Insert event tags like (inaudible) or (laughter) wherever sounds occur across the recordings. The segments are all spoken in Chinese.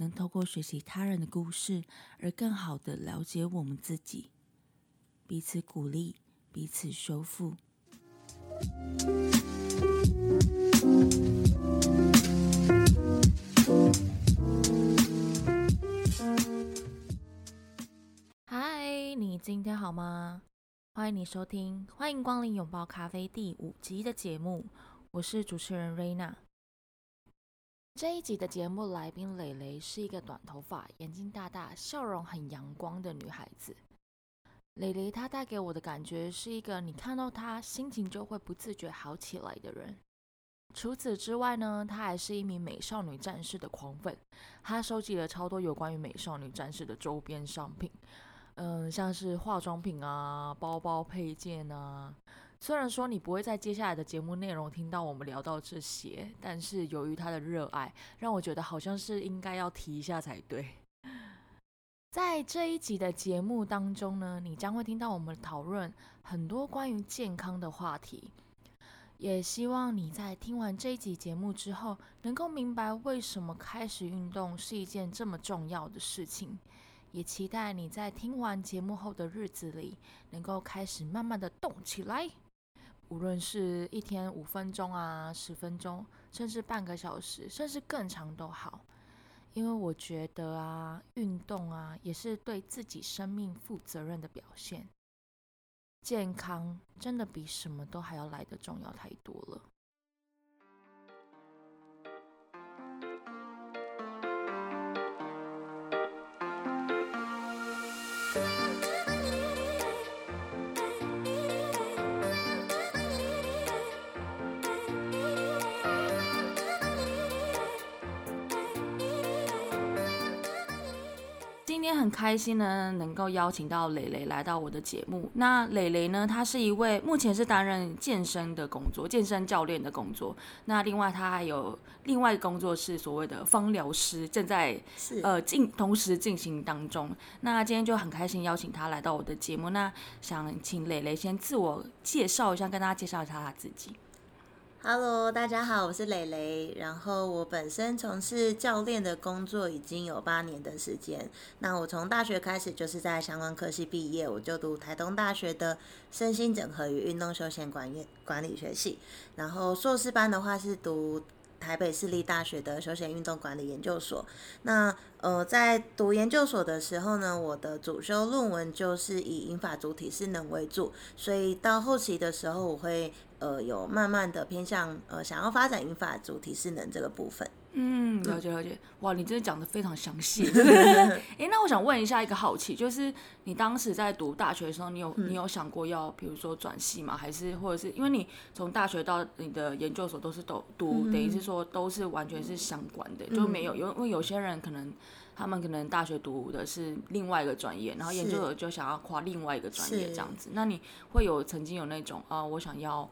能透过学习他人的故事，而更好的了解我们自己，彼此鼓励，彼此修复。嗨，你今天好吗？欢迎你收听，欢迎光临拥抱咖啡第五集的节目，我是主持人瑞娜。这一集的节目来宾蕾蕾是一个短头发、眼睛大大、笑容很阳光的女孩子。蕾蕾她带给我的感觉是一个你看到她心情就会不自觉好起来的人。除此之外呢，她还是一名美少女战士的狂粉，她收集了超多有关于美少女战士的周边商品，嗯，像是化妆品啊、包包配件啊。虽然说你不会在接下来的节目内容听到我们聊到这些，但是由于他的热爱，让我觉得好像是应该要提一下才对。在这一集的节目当中呢，你将会听到我们讨论很多关于健康的话题。也希望你在听完这一集节目之后，能够明白为什么开始运动是一件这么重要的事情。也期待你在听完节目后的日子里，能够开始慢慢的动起来。无论是一天五分钟啊、十分钟，甚至半个小时，甚至更长都好。因为我觉得啊，运动啊，也是对自己生命负责任的表现。健康真的比什么都还要来的重要太多了。今天很开心呢，能够邀请到蕾蕾来到我的节目。那蕾蕾呢，她是一位目前是担任健身的工作，健身教练的工作。那另外她还有另外工作是所谓的芳疗师，正在呃进同时进行当中。那今天就很开心邀请她来到我的节目。那想请蕾蕾先自我介绍一下，跟大家介绍一下她自己。Hello，大家好，我是蕾蕾。然后我本身从事教练的工作已经有八年的时间。那我从大学开始就是在相关科系毕业，我就读台东大学的身心整合与运动休闲管业管理学系。然后硕士班的话是读台北市立大学的休闲运动管理研究所。那呃，在读研究所的时候呢，我的主修论文就是以英法主体适能为主，所以到后期的时候我会。呃，有慢慢的偏向呃，想要发展英法主体势能这个部分。嗯，了解了解。哇，你真的讲的非常详细。(laughs) 哎，那我想问一下一个好奇，就是你当时在读大学的时候，你有你有想过要比如说转系吗？还是或者是因为你从大学到你的研究所都是都读，等于是说都是完全是相关的，就没有因为有些人可能他们可能大学读的是另外一个专业，然后研究所就想要跨另外一个专业这样子。那你会有曾经有那种啊，我想要。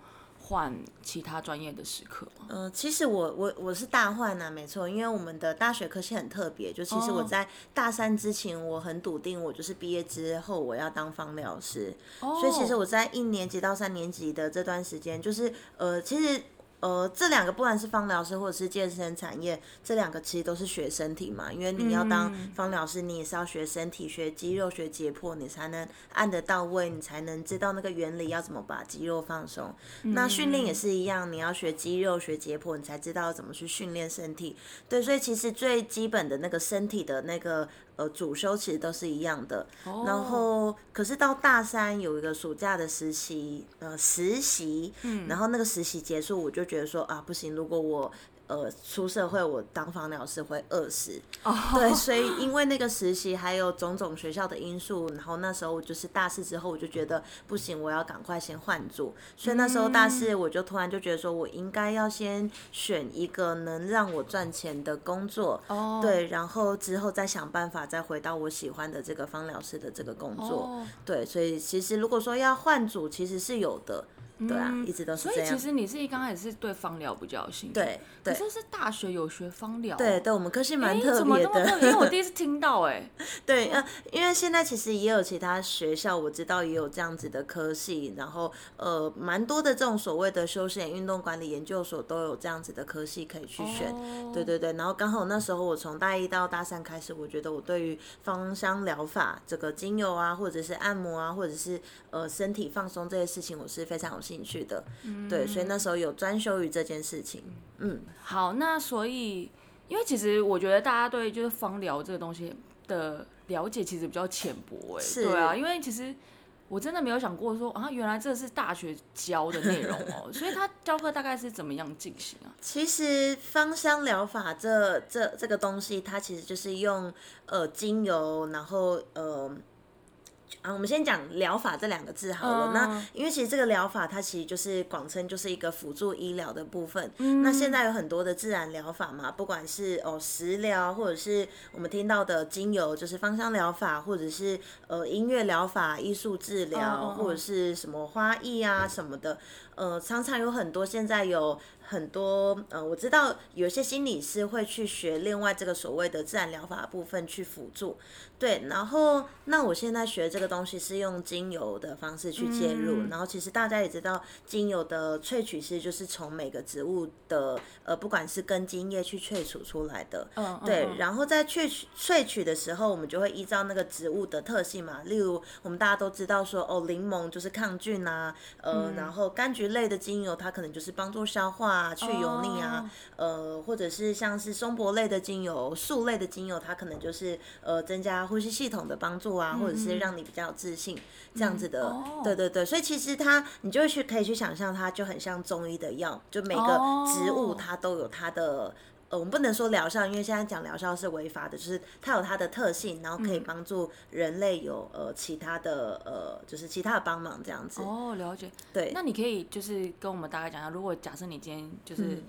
换其他专业的时刻嗯，其实我我我是大换啊，没错，因为我们的大学科系很特别，就其实我在大三之前，我很笃定，我就是毕业之后我要当方疗师，所以其实我在一年级到三年级的这段时间，就是呃，其实。呃，这两个不管是芳疗师或者是健身产业，这两个其实都是学身体嘛。因为你要当芳疗师，你也是要学身体、学肌肉、学解剖，你才能按得到位，你才能知道那个原理要怎么把肌肉放松。那训练也是一样，你要学肌肉、学解剖，你才知道怎么去训练身体。对，所以其实最基本的那个身体的那个。呃，主修其实都是一样的，然后可是到大三有一个暑假的实习，呃，实习，然后那个实习结束，我就觉得说啊，不行，如果我呃出社会我当芳疗师会饿死。哦，对，所以因为那个实习还有种种学校的因素，然后那时候就是大四之后我就觉得不行，我要赶快先换组。所以那时候大四我就突然就觉得说我应该要先选一个能让我赚钱的工作。哦，对，然后之后再想办法再回到我喜欢的这个芳疗师的这个工作。对，所以其实如果说要换组，其实是有的。对啊，一直都是这样。所以其实你是一刚开始是对芳疗比较有兴趣，对，可是是大学有学芳疗，对对，我们科系蛮特别的，因为我第一次听到，哎，对，呃，因为现在其实也有其他学校，我知道也有这样子的科系，然后呃，蛮多的这种所谓的休闲运动管理研究所都有这样子的科系可以去选，对对对，然后刚好那时候我从大一到大三开始，我觉得我对于芳香疗法这个精油啊，或者是按摩啊，或者是呃身体放松这些事情，我是非常有兴趣的。对，所以那时候有专修于这件事情。嗯，好，那所以，因为其实我觉得大家对就是芳疗这个东西的了解其实比较浅薄，哎，对啊，因为其实我真的没有想过说啊，原来这是大学教的内容哦，所以他 (laughs) 教课大概是怎么样进行啊？其实芳香疗法这这这个东西，它其实就是用呃精油，然后呃。啊，我们先讲疗法这两个字好了。那因为其实这个疗法它其实就是广称就是一个辅助医疗的部分。那现在有很多的自然疗法嘛，不管是哦食疗，或者是我们听到的精油，就是芳香疗法，或者是呃音乐疗法、艺术治疗，或者是什么花艺啊什么的。呃，常常有很多现在有。很多呃，我知道有些心理师会去学另外这个所谓的自然疗法部分去辅助，对。然后那我现在学这个东西是用精油的方式去介入，然后其实大家也知道，精油的萃取是就是从每个植物的呃，不管是根茎叶去萃取出来的，嗯，对。然后在萃取萃取的时候，我们就会依照那个植物的特性嘛，例如我们大家都知道说哦，柠檬就是抗菌啊，呃，然后柑橘类的精油它可能就是帮助消化。啊，去油腻啊，呃，或者是像是松柏类的精油、树类的精油，它可能就是呃增加呼吸系统的帮助啊，或者是让你比较有自信这样子的。对对对，所以其实它，你就会去可以去想象，它就很像中医的药，就每个植物它都有它的。呃，我们不能说疗效，因为现在讲疗效是违法的，就是它有它的特性，然后可以帮助人类有呃其他的呃，就是其他的帮忙这样子。哦，了解。对，那你可以就是跟我们大概讲一下，如果假设你今天就是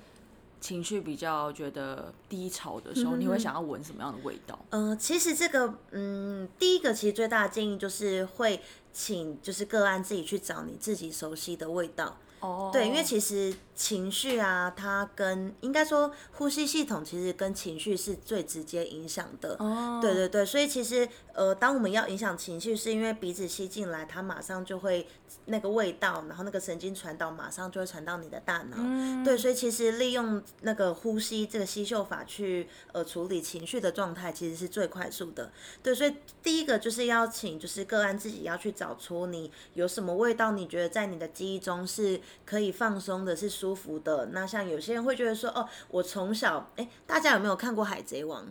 情绪比较觉得低潮的时候，你会想要闻什么样的味道？呃，其实这个嗯，第一个其实最大的建议就是会请就是个案自己去找你自己熟悉的味道。哦，对，因为其实。情绪啊，它跟应该说呼吸系统其实跟情绪是最直接影响的。哦，对对对，所以其实呃，当我们要影响情绪，是因为鼻子吸进来，它马上就会那个味道，然后那个神经传导马上就会传到你的大脑。嗯，对，所以其实利用那个呼吸这个吸嗅法去呃处理情绪的状态，其实是最快速的。对，所以第一个就是要请就是个案自己要去找出你有什么味道，你觉得在你的记忆中是可以放松的，是舒。舒服的那像有些人会觉得说哦，我从小哎，大家有没有看过《海贼王》？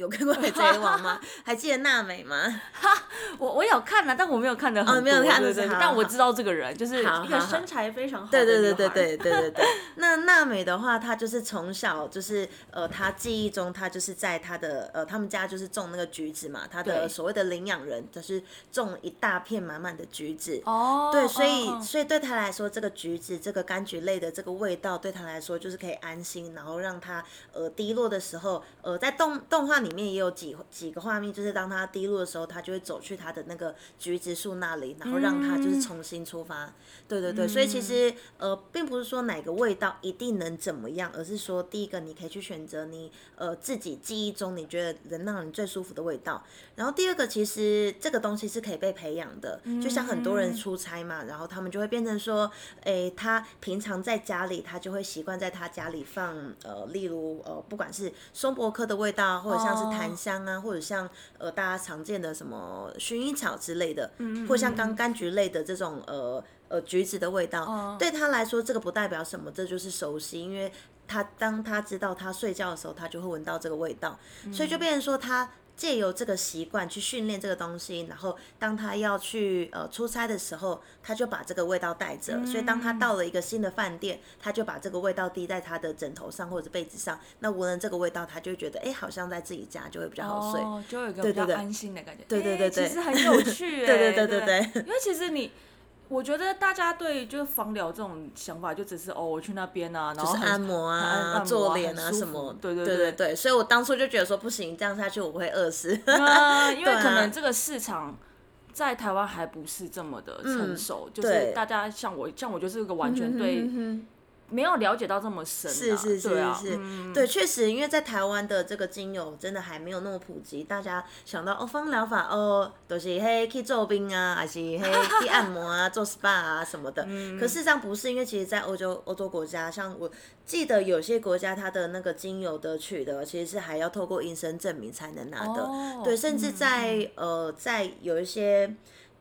有看过《海贼王》吗？(laughs) 还记得娜美吗？哈，我我有看了，但我没有看的很多，但我知道这个人就是一个身材非常好的对对对对对对对对。(laughs) 那娜美的话，她就是从小就是呃，她记忆中她就是在她的呃，他们家就是种那个橘子嘛，她的所谓的领养人就是种一大片满满的橘子。哦。对，所以所以对她来说，这个橘子这个柑橘类的这个味道，对她来说就是可以安心，然后让她呃低落的时候，呃，在动动画里。里面也有几几个画面，就是当他低落的时候，他就会走去他的那个橘子树那里，然后让他就是重新出发。对对对，所以其实呃，并不是说哪个味道一定能怎么样，而是说第一个你可以去选择你呃自己记忆中你觉得能让你最舒服的味道。然后第二个，其实这个东西是可以被培养的，就像很多人出差嘛，然后他们就会变成说，诶，他平常在家里，他就会习惯在他家里放呃，例如呃，不管是松柏科的味道，或者像。是檀香啊，或者像呃大家常见的什么薰衣草之类的，或像刚柑橘类的这种呃呃橘子的味道，对他来说这个不代表什么，这就是熟悉，因为他当他知道他睡觉的时候，他就会闻到这个味道，所以就变成说他。借由这个习惯去训练这个东西，然后当他要去呃出差的时候，他就把这个味道带着，所以当他到了一个新的饭店，他就把这个味道滴在他的枕头上或者被子上，那闻了这个味道，他就觉得哎，好像在自己家就会比较好睡，就有一个比较安心的感觉。对对对对，其实很有趣，(laughs) 对对对对对，因为其实你。我觉得大家对就是芳疗这种想法，就只是哦，我去那边啊，然后按摩啊、做脸啊什么，对对对对对。所以我当初就觉得说不行，这样下去我会饿死。(laughs) 因为可能这个市场在台湾还不是这么的成熟，就是大家像我，像我就是个完全对。没有了解到这么深，是是是是，对，确实，因为在台湾的这个精油真的还没有那么普及，大家想到哦，芳疗法哦，都是嘿去做冰啊，还是嘿去按摩啊，(laughs) 做 SPA 啊什么的。可事实上不是，因为其实，在欧洲欧洲国家，像我记得有些国家，它的那个精油的取得，其实是还要透过医生证明才能拿的。对，甚至在呃，在有一些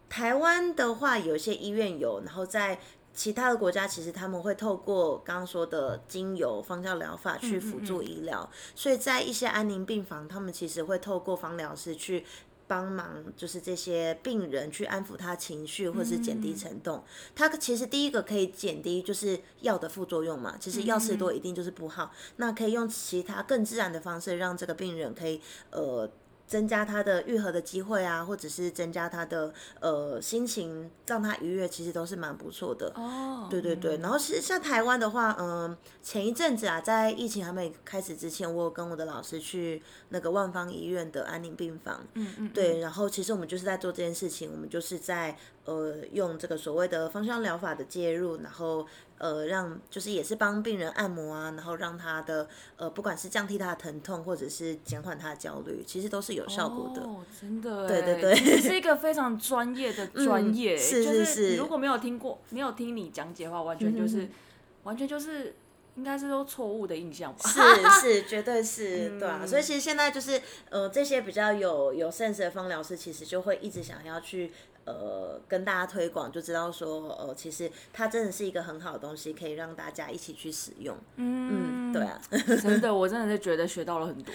台湾的话，有一些医院有，然后在。其他的国家其实他们会透过刚刚说的精油芳香疗法去辅助医疗，所以在一些安宁病房，他们其实会透过芳疗师去帮忙，就是这些病人去安抚他情绪或是减低沉痛。他其实第一个可以减低就是药的副作用嘛，其实药吃多一定就是不好，那可以用其他更自然的方式让这个病人可以呃。增加他的愈合的机会啊，或者是增加他的呃心情，让他愉悦，其实都是蛮不错的。哦，对对对。然后其实像台湾的话，嗯，前一阵子啊，在疫情还没开始之前，我有跟我的老师去那个万方医院的安宁病房。嗯嗯。对，然后其实我们就是在做这件事情，我们就是在呃用这个所谓的芳香疗法的介入，然后。呃，让就是也是帮病人按摩啊，然后让他的呃，不管是降低他的疼痛，或者是减缓他的焦虑，其实都是有效果的。哦，真的，对对对，是一 (laughs) 个非常专业的专业。是是是，如果没有听过，没有听你讲解的话，完全就是，完全就是，应该是都错误的印象吧？是是，绝对是，对啊。所以其实现在就是呃，这些比较有有 sense 的方疗师，其实就会一直想要去。呃，跟大家推广就知道说，呃，其实它真的是一个很好的东西，可以让大家一起去使用。嗯，对啊，真的，我真的是觉得学到了很多。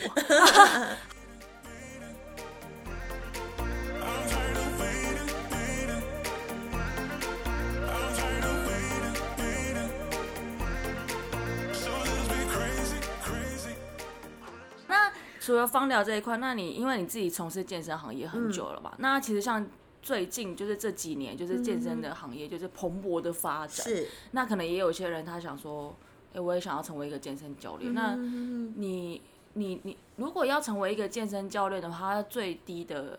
那除了芳疗这一块，那你因为你自己从事健身行业很久了嘛？那其实像。最近就是这几年，就是健身的行业就是蓬勃的发展。是，那可能也有些人他想说，哎，我也想要成为一个健身教练。那你你你，如果要成为一个健身教练的话，他最低的，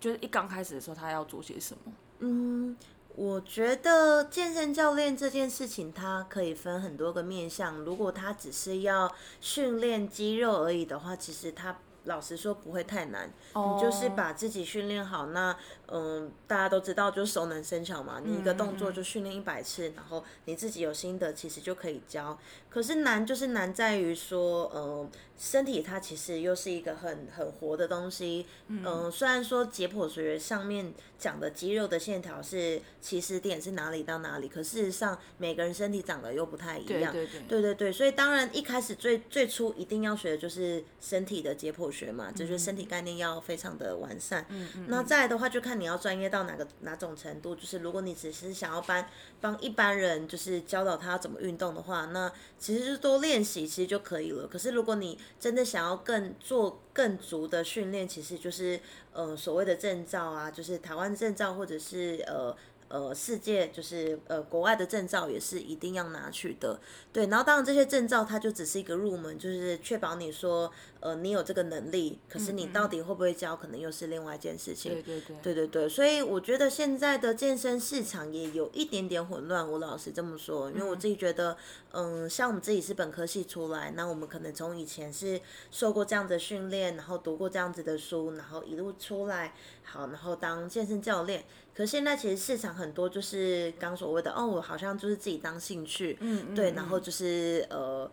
就是一刚开始的时候，他要做些什么？嗯，我觉得健身教练这件事情，它可以分很多个面向。如果他只是要训练肌肉而已的话，其实他。老实说不会太难，你就是把自己训练好。那嗯，大家都知道就是熟能生巧嘛，你一个动作就训练一百次，然后你自己有心得，其实就可以教。可是难就是难在于说，嗯，身体它其实又是一个很很活的东西。嗯，虽然说解剖学上面讲的肌肉的线条是起始点是哪里到哪里，可事实上每个人身体长得又不太一样。对对对。对对对，所以当然一开始最最初一定要学的就是身体的解剖。学嘛，就是身体概念要非常的完善。嗯嗯。那再来的话，就看你要专业到哪个哪种程度。就是如果你只是想要帮帮一般人，就是教导他怎么运动的话，那其实就多练习其实就可以了。可是如果你真的想要更做更足的训练，其实就是呃所谓的证照啊，就是台湾证照或者是呃。呃，世界就是呃，国外的证照也是一定要拿去的，对。然后当然这些证照它就只是一个入门，就是确保你说呃你有这个能力，可是你到底会不会教，可能又是另外一件事情。对对对。对对对，所以我觉得现在的健身市场也有一点点混乱，我老实这么说，因为我自己觉得，嗯，像我们自己是本科系出来，那我们可能从以前是受过这样的训练，然后读过这样子的书，然后一路出来，好，然后当健身教练。可现在其实市场很多就是刚所谓的哦，我好像就是自己当兴趣，嗯，对，然后就是呃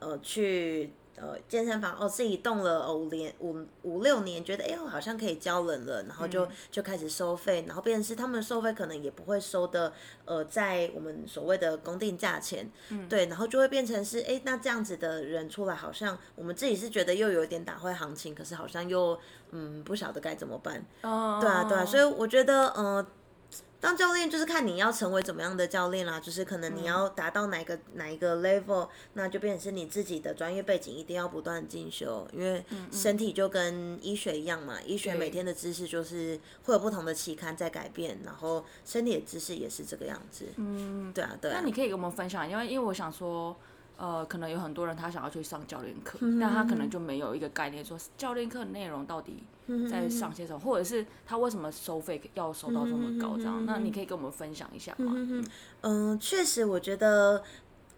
呃去。呃健身房哦自己动了五年五五六年，觉得哎我好像可以教人了，然后就就开始收费，然后变成是他们收费可能也不会收的呃在我们所谓的公定价钱，对，然后就会变成是哎那这样子的人出来，好像我们自己是觉得又有点打坏行情，可是好像又嗯不晓得该怎么办，哦对啊对啊，所以我觉得呃。当教练就是看你要成为怎么样的教练啦，就是可能你要达到哪个哪一个 level，那就变成是你自己的专业背景一定要不断进修，因为身体就跟医学一样嘛，医学每天的知识就是会有不同的期刊在改变，然后身体的知识也是这个样子。嗯，对啊，对啊。那你可以给我们分享，因为因为我想说。呃，可能有很多人他想要去上教练课，但他可能就没有一个概念，说教练课内容到底在上些什么，或者是他为什么收费要收到这么高？这样，那你可以跟我们分享一下吗？嗯，确实，我觉得。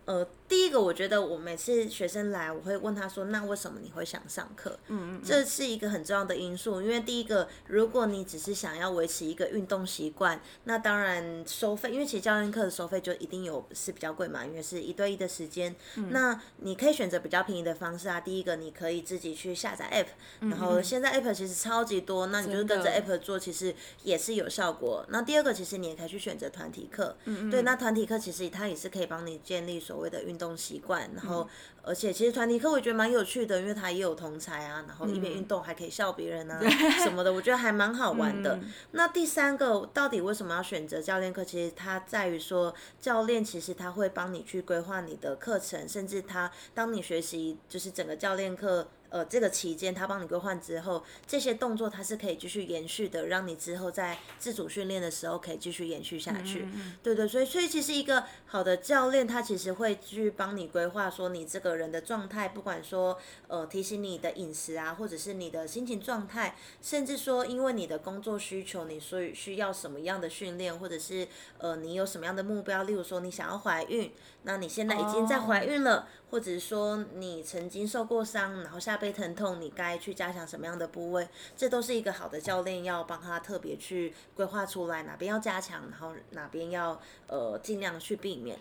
呃，第一个，我觉得我每次学生来，我会问他说：“那为什么你会想上课？”嗯嗯，这是一个很重要的因素。因为第一个，如果你只是想要维持一个运动习惯，那当然收费，因为其实教练课的收费就一定有是比较贵嘛，因为是一对一的时间。那你可以选择比较便宜的方式啊。第一个，你可以自己去下载 App，然后现在 App 其实超级多，那你就是跟着 App 做，其实也是有效果。那第二个，其实你也可以去选择团体课。嗯嗯，对，那团体课其实它也是可以帮你建立。所谓的运种习惯，然后而且其实团体课我觉得蛮有趣的，因为它也有同才啊，然后一边运动还可以笑别人啊什么的，我觉得还蛮好玩的。那第三个，到底为什么要选择教练课？其实它在于说，教练其实他会帮你去规划你的课程，甚至他当你学习就是整个教练课。呃，这个期间他帮你规划之后，这些动作它是可以继续延续的，让你之后在自主训练的时候可以继续延续下去。对对，所以所以其实一个好的教练，他其实会去帮你规划说你这个人的状态，不管说呃提醒你的饮食啊，或者是你的心情状态，甚至说因为你的工作需求，你所以需要什么样的训练，或者是呃你有什么样的目标，例如说你想要怀孕，那你现在已经在怀孕了。或者是说你曾经受过伤，然后下背疼痛，你该去加强什么样的部位？这都是一个好的教练要帮他特别去规划出来，哪边要加强，然后哪边要呃尽量去避免。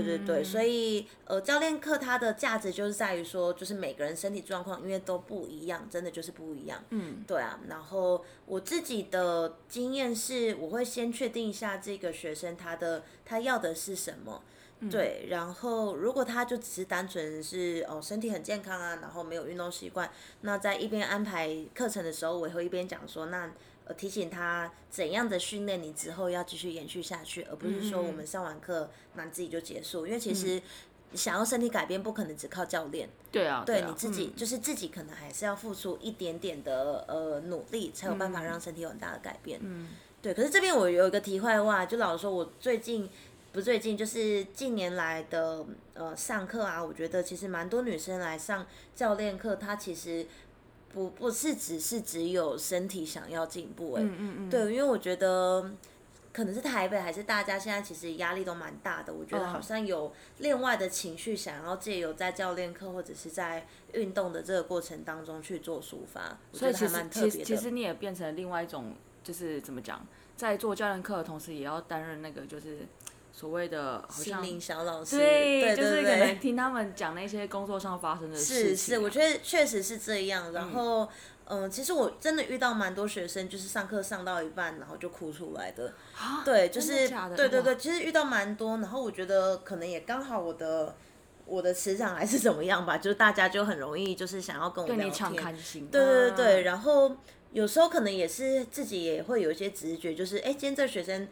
对对对，所以呃教练课它的价值就是在于说，就是每个人身体状况因为都不一样，真的就是不一样。嗯，对啊。然后我自己的经验是，我会先确定一下这个学生他的他要的是什么。对，然后如果他就只是单纯是哦身体很健康啊，然后没有运动习惯，那在一边安排课程的时候，我会一边讲说，那呃提醒他怎样的训练你之后要继续延续下去，而不是说我们上完课那自己就结束，因为其实想要身体改变不可能只靠教练，对啊，对你自己就是自己可能还是要付出一点点的呃努力，才有办法让身体有很大的改变。嗯，对。可是这边我有一个题外话，就老实说，我最近。不最近就是近年来的呃上课啊，我觉得其实蛮多女生来上教练课，她其实不不是只是只有身体想要进步哎，嗯嗯嗯，对，因为我觉得可能是台北还是大家现在其实压力都蛮大的，我觉得好像有另外的情绪想要借由在教练课或者是在运动的这个过程当中去做抒发，所以其实其实其实你也变成另外一种就是怎么讲，在做教练课的同时，也要担任那个就是。所谓的心灵小老师，对，就是可能听他们讲那些工作上发生的事情。是是，我觉得确实是这样。然后，嗯，其实我真的遇到蛮多学生，就是上课上到一半，然后就哭出来的。对，就是对对对，其实遇到蛮多。然后我觉得可能也刚好我的我的磁场还是怎么样吧，就是大家就很容易就是想要跟我聊天。对对对对，然后有时候可能也是自己也会有一些直觉，就是哎，今天这学生。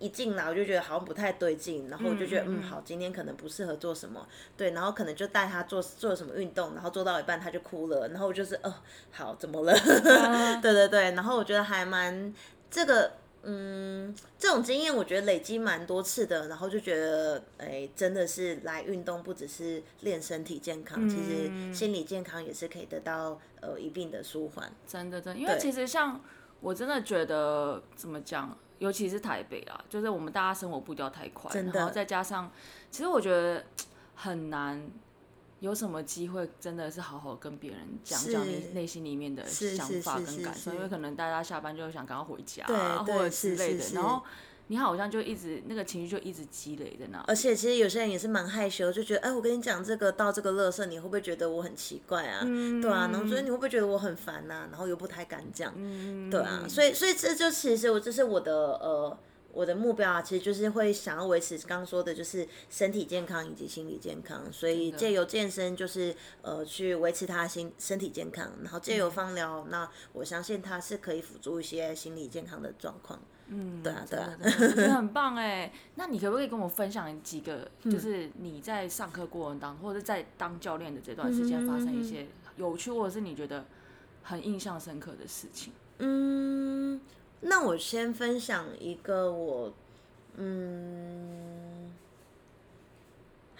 一进来我就觉得好像不太对劲，然后我就觉得嗯好，今天可能不适合做什么，对，然后可能就带他做做什么运动，然后做到一半他就哭了，然后我就是哦好怎么了？(laughs) 对对对，然后我觉得还蛮这个嗯这种经验我觉得累积蛮多次的，然后就觉得哎真的是来运动不只是练身体健康，其实心理健康也是可以得到呃一定的舒缓。真的真，因为其实像我真的觉得怎么讲？尤其是台北啊，就是我们大家生活步调太快，然后再加上，其实我觉得很难有什么机会，真的是好好跟别人讲讲你内心里面的想法跟感受，因为可能大家下班就想赶快回家，啊或者之类的。然后你好像就一直那个情绪就一直积累在那。而且其实有些人也是蛮害羞，就觉得哎，我跟你讲这个到这个乐色，你会不会觉得我很奇怪啊？对啊，然后所以你会不会觉得我很烦呐？然后又不太敢讲，嗯对啊，所以所以这就其实我这是我的呃。我的目标啊，其实就是会想要维持刚刚说的，就是身体健康以及心理健康，所以借由健身就是呃去维持他心身体健康，然后借由放疗，那我相信他是可以辅助一些心理健康的状况。嗯，对啊，对啊，很棒哎。那你可不可以跟我分享几个，就是你在上课过程当中，或者在当教练的这段时间发生一些有趣，或者是你觉得很印象深刻的事情？嗯。那我先分享一个我，嗯，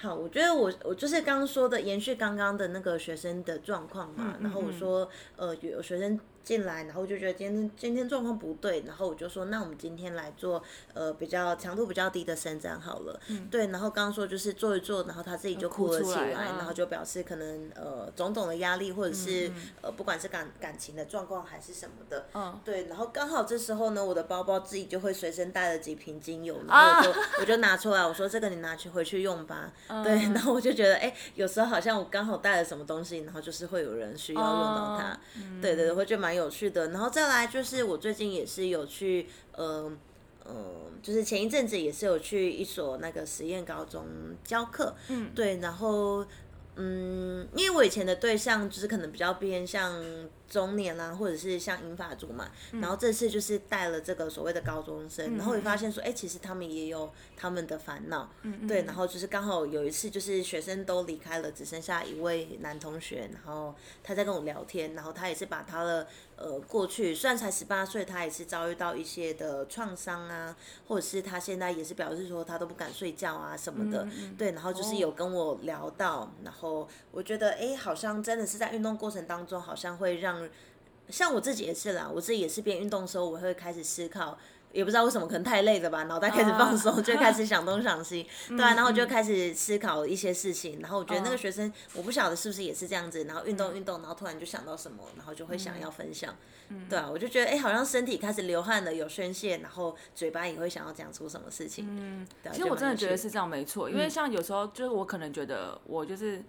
好，我觉得我我就是刚刚说的，延续刚刚的那个学生的状况嘛，然后我说，呃，有学生。进来，然后就觉得今天今天状况不对，然后我就说，那我们今天来做呃比较强度比较低的伸展好了。嗯。对，然后刚刚说就是做一做，然后他自己就哭了起来，然后就表示可能呃种种的压力，或者是呃不管是感感情的状况还是什么的。嗯。对，然后刚好这时候呢，我的包包自己就会随身带了几瓶精油，然后我就我就拿出来，我说这个你拿去回去用吧。对，然后我就觉得哎，有时候好像我刚好带了什么东西，然后就是会有人需要用到它。对对对，会觉得蛮。有趣的，然后再来就是我最近也是有去，呃，呃，就是前一阵子也是有去一所那个实验高中教课，嗯，对，然后，嗯，因为我以前的对象就是可能比较偏向。中年啦，或者是像银发族嘛，然后这次就是带了这个所谓的高中生，然后会发现说，哎，其实他们也有他们的烦恼，对，然后就是刚好有一次就是学生都离开了，只剩下一位男同学，然后他在跟我聊天，然后他也是把他的呃过去，虽然才十八岁，他也是遭遇到一些的创伤啊，或者是他现在也是表示说他都不敢睡觉啊什么的，对，然后就是有跟我聊到，然后我觉得哎，好像真的是在运动过程当中，好像会让像我自己也是啦，我自己也是边运动的时候，我会开始思考，也不知道为什么，可能太累了吧，脑袋开始放松，就开始想东 (laughs) 想西，对啊，然后就开始思考一些事情，然后我觉得那个学生，我不晓得是不是也是这样子，然后运动运动，然后突然就想到什么，然后就会想要分享，对啊，我就觉得哎，好像身体开始流汗了，有宣泄，然后嘴巴也会想要讲出什么事情，嗯，其实我真的觉得是这样没错，因为像有时候就是我可能觉得我就是。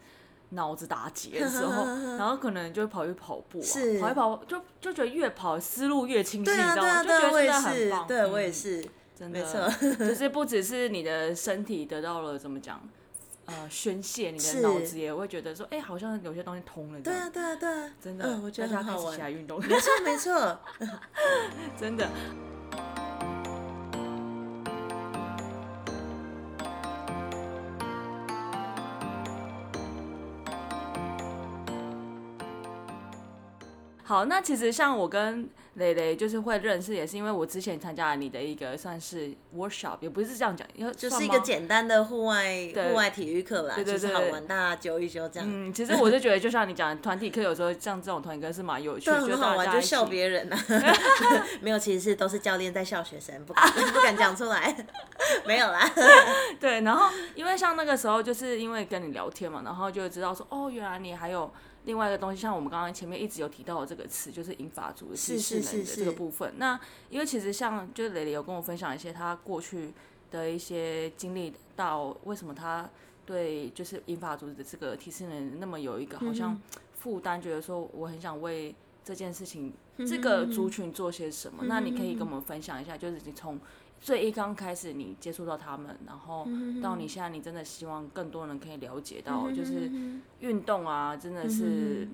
脑子打结的时候，(laughs) 然后可能就跑去跑步啊，跑一跑就就觉得越跑思路越清晰，你知道吗？就觉得真的很棒。对我也是，真的没错。(laughs) 就是不只是你的身体得到了怎么讲，呃，宣泄，你的脑子也会觉得说，哎，好像有些东西通了。对啊，对啊，对啊，真的，我觉得很好玩。起来运动，没错，没错，(laughs) 真的。好，那其实像我跟蕾蕾就是会认识，也是因为我之前参加了你的一个算是 workshop，也不是这样讲，因为就是一个简单的户外户外体育课啦，就是好玩，大家揪一揪这样。嗯，其实我是觉得，就像你讲，团体课有时候像这种团体课是蛮有趣，很好玩，就笑别人呐。(laughs) (laughs) 没有，其实是都是教练在笑学生，不敢 (laughs) 不敢讲出来，没有啦。对，然后因为像那个时候，就是因为跟你聊天嘛，然后就知道说，哦，原来你还有。另外一个东西，像我们刚刚前面一直有提到的这个词，就是英法族的提示能的这个部分。那因为其实像就是蕾蕾有跟我分享一些他过去的一些经历，到为什么他对就是英法族的这个提示能那么有一个好像负担，觉得说我很想为这件事情这个族群做些什么。那你可以跟我们分享一下，就是你从。最一刚开始你接触到他们，然后到你现在，你真的希望更多人可以了解到，就是运动啊，真的是。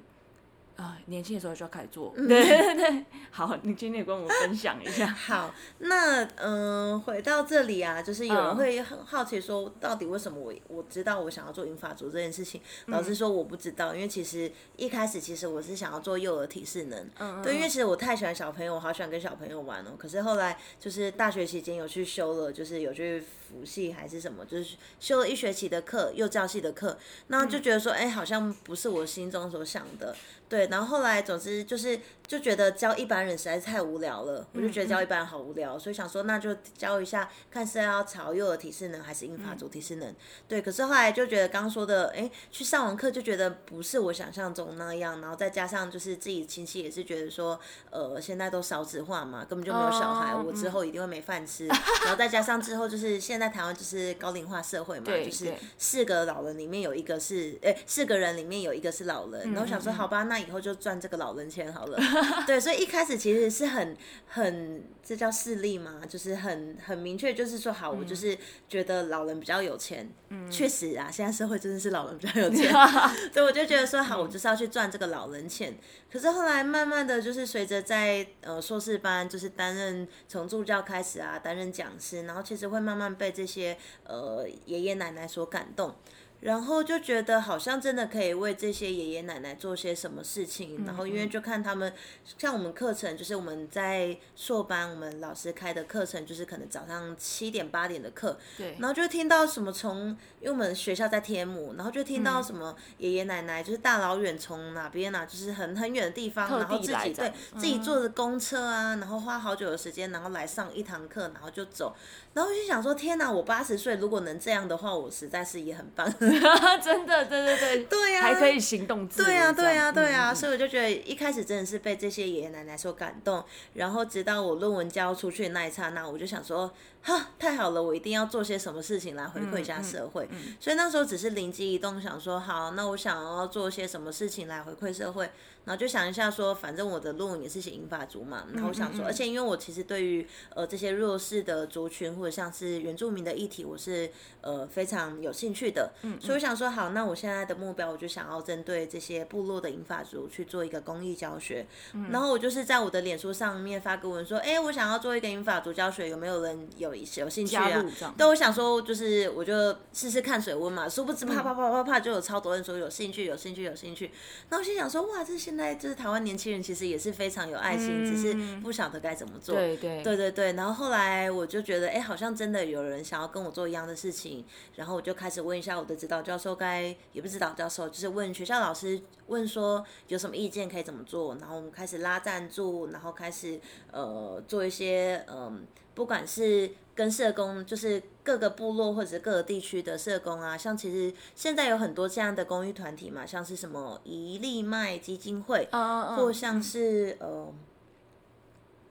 啊，年轻的时候就要开始做，(laughs) 对对对。好，你今天也跟我分享一下。(laughs) 好，那嗯，回到这里啊，就是有人会很好奇说，到底为什么我我知道我想要做英法族这件事情？老实说，我不知道，因为其实一开始其实我是想要做幼儿体适能，嗯对，因为其实我太喜欢小朋友，我好喜欢跟小朋友玩哦。可是后来就是大学期间有去修了，就是有去辅系还是什么，就是修了一学期的课，幼教系的课，那就觉得说，哎，好像不是我心中所想的，对。然后后来总之就是就觉得教一般人实在是太无聊了，我就觉得教一般人好无聊，所以想说那就教一下，看是要朝幼儿体适能还是英法主体适能。对，可是后来就觉得刚刚说的，哎，去上完课就觉得不是我想象中那样，然后再加上就是自己亲戚也是觉得说，呃，现在都少子化嘛，根本就没有小孩，我之后一定会没饭吃。然后再加上之后就是现在台湾就是高龄化社会嘛，就是四个老人里面有一个是，哎，四个人里面有一个是老人，然后想说好吧，那以后就赚这个老人钱好了。(laughs) 对，所以一开始其实是很很，这叫势利吗，就是很很明确，就是说好，我就是觉得老人比较有钱。嗯，确实啊，现在社会真的是老人比较有钱，(laughs) 所以我就觉得说好，我就是要去赚这个老人钱。可是后来慢慢的就是随着在呃硕士班，就是担任从助教开始啊，担任讲师，然后其实会慢慢被这些呃爷爷奶奶所感动。然后就觉得好像真的可以为这些爷爷奶奶做些什么事情，然后因为就看他们，像我们课程就是我们在硕班，我们老师开的课程就是可能早上七点八点的课，对，然后就听到什么从，因为我们学校在天母，然后就听到什么爷爷奶奶就是大老远从哪边啊，就是很很远的地方，然后自己对自己坐着公车啊，然后花好久的时间，然后来上一堂课，然后就走，然后就想说天哪，我八十岁如果能这样的话，我实在是也很棒。(laughs) (laughs) 真的，对对对，对呀，还可以行动自如。对呀，对呀，对呀，所以我就觉得一开始真的是被这些爷爷奶奶所感动，然后直到我论文交出去那一刹那，我就想说，哈，太好了，我一定要做些什么事情来回馈一下社会。所以那时候只是灵机一动，想说，好，那我想要做些什么事情来回馈社会。然后就想一下说，反正我的论文也是写英法族嘛，然后我想说，而且因为我其实对于呃这些弱势的族群或者像是原住民的议题，我是呃非常有兴趣的，所以我想说，好，那我现在的目标，我就想要针对这些部落的英法族去做一个公益教学，然后我就是在我的脸书上面发个文说，哎，我想要做一个英法族教学，有没有人有有兴趣啊？对，我想说就是我就试试看水温嘛，殊不知啪啪啪啪啪就有超多人说有兴趣，有兴趣，有兴趣，那我心想说，哇，这现。在就是台湾年轻人其实也是非常有爱心，只是不晓得该怎么做。对对对对对。然后后来我就觉得，哎，好像真的有人想要跟我做一样的事情。然后我就开始问一下我的指导教授，该也不指导教授，就是问学校老师，问说有什么意见可以怎么做。然后我们开始拉赞助，然后开始呃做一些嗯，不管是。跟社工就是各个部落或者各个地区的社工啊，像其实现在有很多这样的公益团体嘛，像是什么一粒麦基金会，或像是呃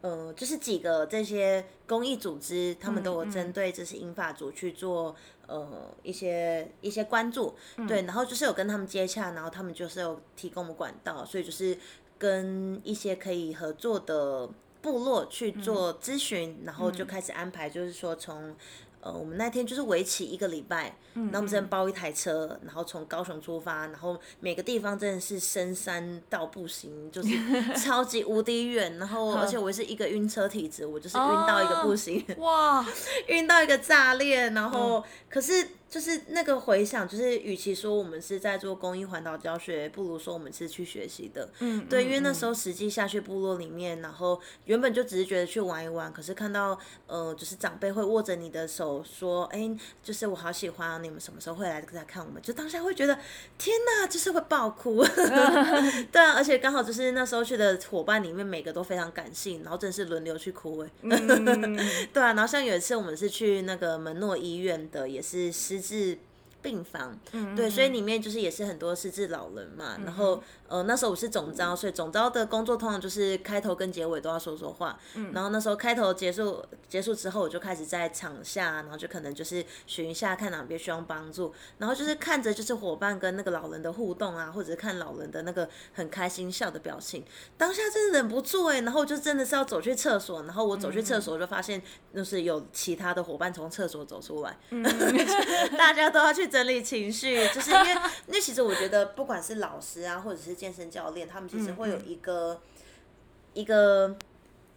呃，就是几个这些公益组织，他们都有针对这些英法族去做呃一些一些关注，对，然后就是有跟他们接洽，然后他们就是有提供我们管道，所以就是跟一些可以合作的。部落去做咨询，然后就开始安排，就是说从。呃，我们那天就是为期一个礼拜，然后我们真的包一台车，然后从高雄出发，然后每个地方真的是深山到不行，就是 (laughs) 超级无敌远，然后而且我是一个晕车体质，我就是晕到一个不行，哇，(laughs) 晕到一个炸裂，然后可是就是那个回想，就是与其说我们是在做公益环岛教学，不如说我们是去学习的，嗯，对，因为那时候实际下去部落里面，然后原本就只是觉得去玩一玩，可是看到呃，就是长辈会握着你的手。说，哎，就是我好喜欢啊你们什么时候会来再看我们？就当下会觉得，天哪，就是会爆哭。(laughs) 对啊，而且刚好就是那时候去的伙伴里面，每个都非常感性，然后真是轮流去哭哎。(laughs) 对啊，然后像有一次我们是去那个门诺医院的，也是是失智。病房，对，所以里面就是也是很多失智老人嘛。然后，呃，那时候我是总招，所以总招的工作通常就是开头跟结尾都要说说话。然后那时候开头结束结束之后，我就开始在场下，然后就可能就是寻一下看哪边需要帮助，然后就是看着就是伙伴跟那个老人的互动啊，或者是看老人的那个很开心笑的表情，当下真的忍不住哎，然后就真的是要走去厕所，然后我走去厕所就发现就是有其他的伙伴从厕所走出来，(laughs) 大家都要去。整理情绪，就是因为，因为其实我觉得，不管是老师啊，或者是健身教练，他们其实会有一个一个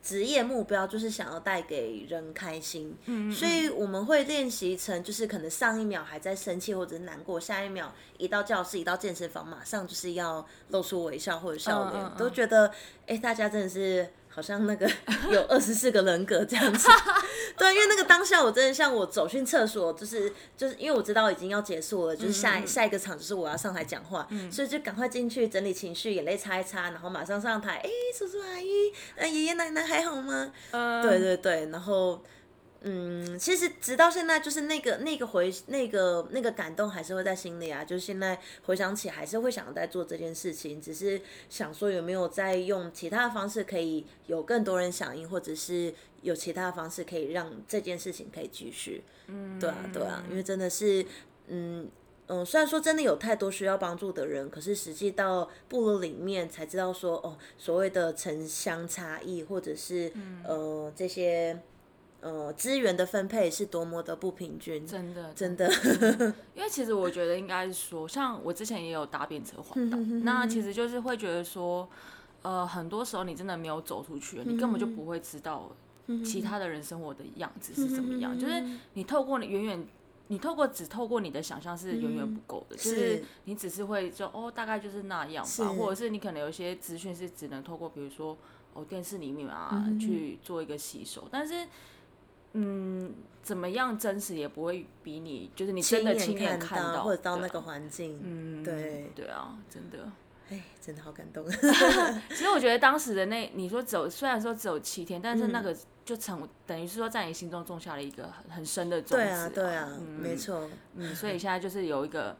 职业目标，就是想要带给人开心。嗯所以我们会练习成，就是可能上一秒还在生气或者是难过，下一秒一到教室，一到健身房，马上就是要露出微笑或者笑脸，都觉得，哎，大家真的是。好像那个 (laughs) 有二十四个人格这样子，(laughs) 对，因为那个当下我真的像我走进厕所，就是就是因为我知道已经要结束了，就是下下一个场就是我要上台讲话，所以就赶快进去整理情绪，眼泪擦一擦，然后马上上台。哎，叔叔阿姨，呃，爷爷奶奶还好吗？嗯，对对对，然后。嗯，其实直到现在，就是那个那个回那个那个感动还是会在心里啊。就是现在回想起，还是会想再做这件事情，只是想说有没有再用其他的方式，可以有更多人响应，或者是有其他的方式可以让这件事情可以继续。嗯，对啊，对啊，因为真的是，嗯嗯，虽然说真的有太多需要帮助的人，可是实际到部落里面才知道说，哦，所谓的城乡差异，或者是呃这些。呃，资源的分配是多么的不平均，真的，真的。(laughs) 因为其实我觉得应该是说，像我之前也有搭便车环 (laughs) 岛，那其实就是会觉得说，呃，很多时候你真的没有走出去，你根本就不会知道其他的人生活的样子是怎么样。就是你透过你远远，你透过只透过你的想象是远远不够的，就是你只是会就哦，大概就是那样吧，或者是你可能有些资讯是只能透过比如说哦电视里面啊去做一个吸收，但是。嗯，怎么样真实也不会比你，就是你真的亲眼看到或者到那个环境，嗯，对，对啊，真的，哎，真的好感动。(laughs) 其实我觉得当时的那，你说走，虽然说只有七天，但是那个就成等于是说在你心中种下了一个很很深的种子。对啊，对啊，没错。嗯，所以现在就是有一个。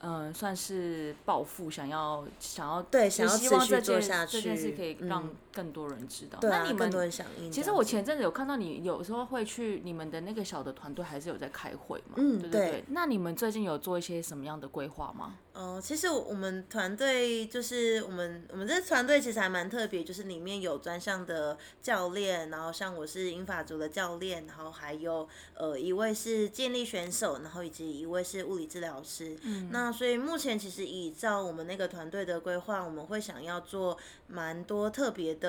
嗯，算是报复，想要想要对，想要希望这件这件事可以让更多人知道。那你们其实我前阵子有看到你有时候会去你们的那个小的团队，还是有在开会嘛？嗯，对对对。那你们最近有做一些什么样的规划吗？哦，其实我们团队就是我们我们这团队其实还蛮特别，就是里面有专项的教练，然后像我是英法族的教练，然后还有呃一位是健力选手，然后以及一位是物理治疗师。嗯，那所以目前其实依照我们那个团队的规划，我们会想要做蛮多特别的